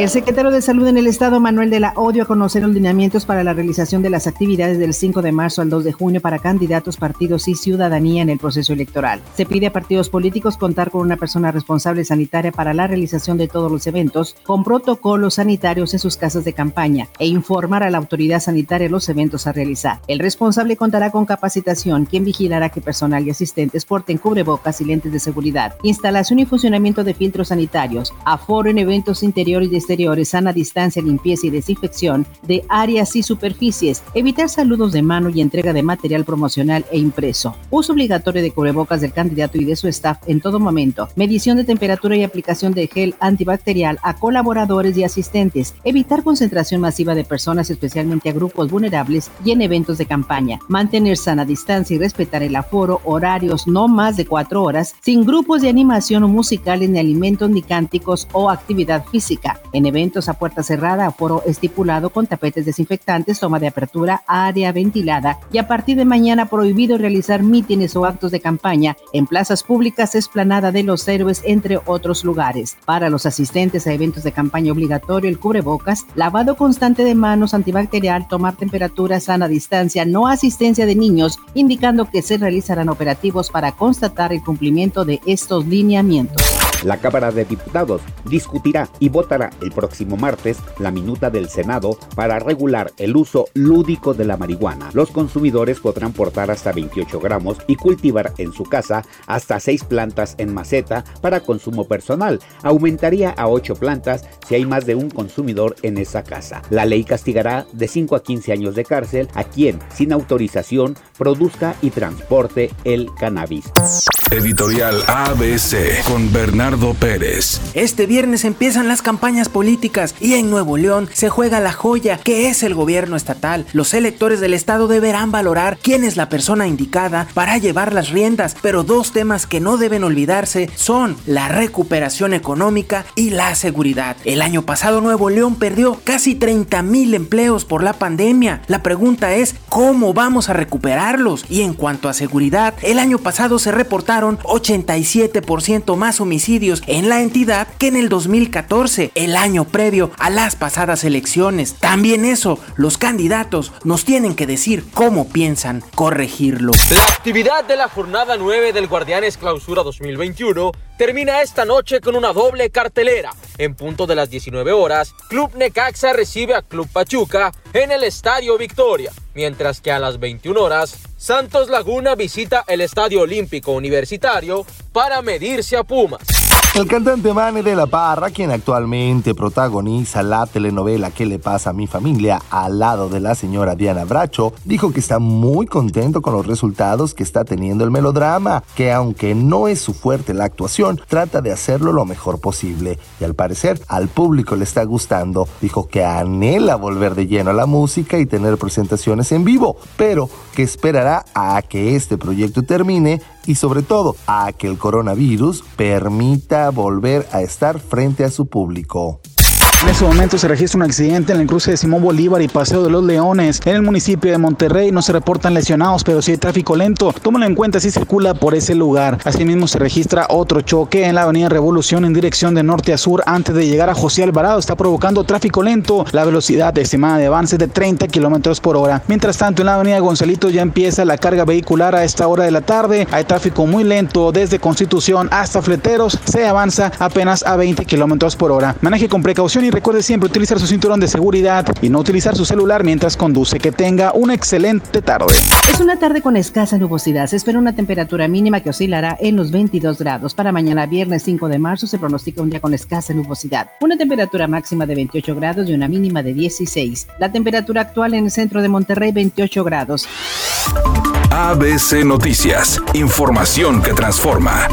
El secretario de Salud en el Estado, Manuel de la Odio, a conocer los lineamientos para la realización de las actividades del 5 de marzo al 2 de junio para candidatos, partidos y ciudadanía en el proceso electoral. Se pide a partidos políticos contar con una persona responsable sanitaria para la realización de todos los eventos, con protocolos sanitarios en sus casas de campaña e informar a la autoridad sanitaria los eventos a realizar. El responsable contará con capacitación, quien vigilará que personal y asistentes porten cubrebocas y lentes de seguridad, instalación y funcionamiento de filtros sanitarios, aforo en eventos interiores y exteriores, sana distancia, limpieza y desinfección de áreas y superficies, evitar saludos de mano y entrega de material promocional e impreso, uso obligatorio de cubrebocas del candidato y de su staff en todo momento, medición de temperatura y aplicación de gel antibacterial a colaboradores y asistentes, evitar concentración masiva de personas, especialmente a grupos vulnerables y en eventos de campaña, mantener sana distancia y respetar el aforo, horarios no más de cuatro horas, sin grupos de animación o musicales ni alimentos ni cánticos o actividad física. En eventos a puerta cerrada, aforo estipulado con tapetes desinfectantes, toma de apertura, área ventilada y a partir de mañana prohibido realizar mítines o actos de campaña en plazas públicas, esplanada de los héroes, entre otros lugares. Para los asistentes a eventos de campaña obligatorio, el cubrebocas, lavado constante de manos antibacterial, tomar temperatura, sana distancia, no asistencia de niños, indicando que se realizarán operativos para constatar el cumplimiento de estos lineamientos. La Cámara de Diputados discutirá y votará el próximo martes la minuta del Senado para regular el uso lúdico de la marihuana. Los consumidores podrán portar hasta 28 gramos y cultivar en su casa hasta 6 plantas en maceta para consumo personal. Aumentaría a 8 plantas si hay más de un consumidor en esa casa. La ley castigará de 5 a 15 años de cárcel a quien, sin autorización, produzca y transporte el cannabis. Editorial ABC con Bernardo Pérez. Este viernes empiezan las campañas políticas y en Nuevo León se juega la joya que es el gobierno estatal. Los electores del estado deberán valorar quién es la persona indicada para llevar las riendas, pero dos temas que no deben olvidarse son la recuperación económica y la seguridad. El año pasado Nuevo León perdió casi 30 mil empleos por la pandemia. La pregunta es cómo vamos a recuperarlos. Y en cuanto a seguridad, el año pasado se reportaron 87% más homicidios en la entidad que en el 2014, el año previo a las pasadas elecciones. También eso, los candidatos nos tienen que decir cómo piensan corregirlo. La actividad de la jornada 9 del Guardianes Clausura 2021 termina esta noche con una doble cartelera. En punto de las 19 horas, Club Necaxa recibe a Club Pachuca en el Estadio Victoria, mientras que a las 21 horas, Santos Laguna visita el Estadio Olímpico Universitario para medirse a Pumas. El cantante Mane de la Parra, quien actualmente protagoniza la telenovela ¿Qué le pasa a mi familia? al lado de la señora Diana Bracho, dijo que está muy contento con los resultados que está teniendo el melodrama, que aunque no es su fuerte la actuación, trata de hacerlo lo mejor posible y al parecer al público le está gustando. Dijo que anhela volver de lleno a la música y tener presentaciones en vivo, pero que esperará a que este proyecto termine y sobre todo a que el coronavirus permita volver a estar frente a su público. En este momento se registra un accidente en el cruce de Simón Bolívar y Paseo de los Leones. En el municipio de Monterrey no se reportan lesionados, pero sí hay tráfico lento. Tómalo en cuenta si circula por ese lugar. Asimismo se registra otro choque en la avenida Revolución en dirección de norte a sur antes de llegar a José Alvarado. Está provocando tráfico lento. La velocidad estimada de avance es de 30 kilómetros por hora. Mientras tanto, en la avenida Gonzalito ya empieza la carga vehicular a esta hora de la tarde. Hay tráfico muy lento desde Constitución hasta Fleteros. Se avanza apenas a 20 kilómetros por hora. Maneje con precaución y recuerde siempre utilizar su cinturón de seguridad y no utilizar su celular mientras conduce. Que tenga una excelente tarde. Es una tarde con escasa nubosidad. Se espera una temperatura mínima que oscilará en los 22 grados. Para mañana viernes 5 de marzo se pronostica un día con escasa nubosidad. Una temperatura máxima de 28 grados y una mínima de 16. La temperatura actual en el centro de Monterrey 28 grados. ABC Noticias. Información que transforma.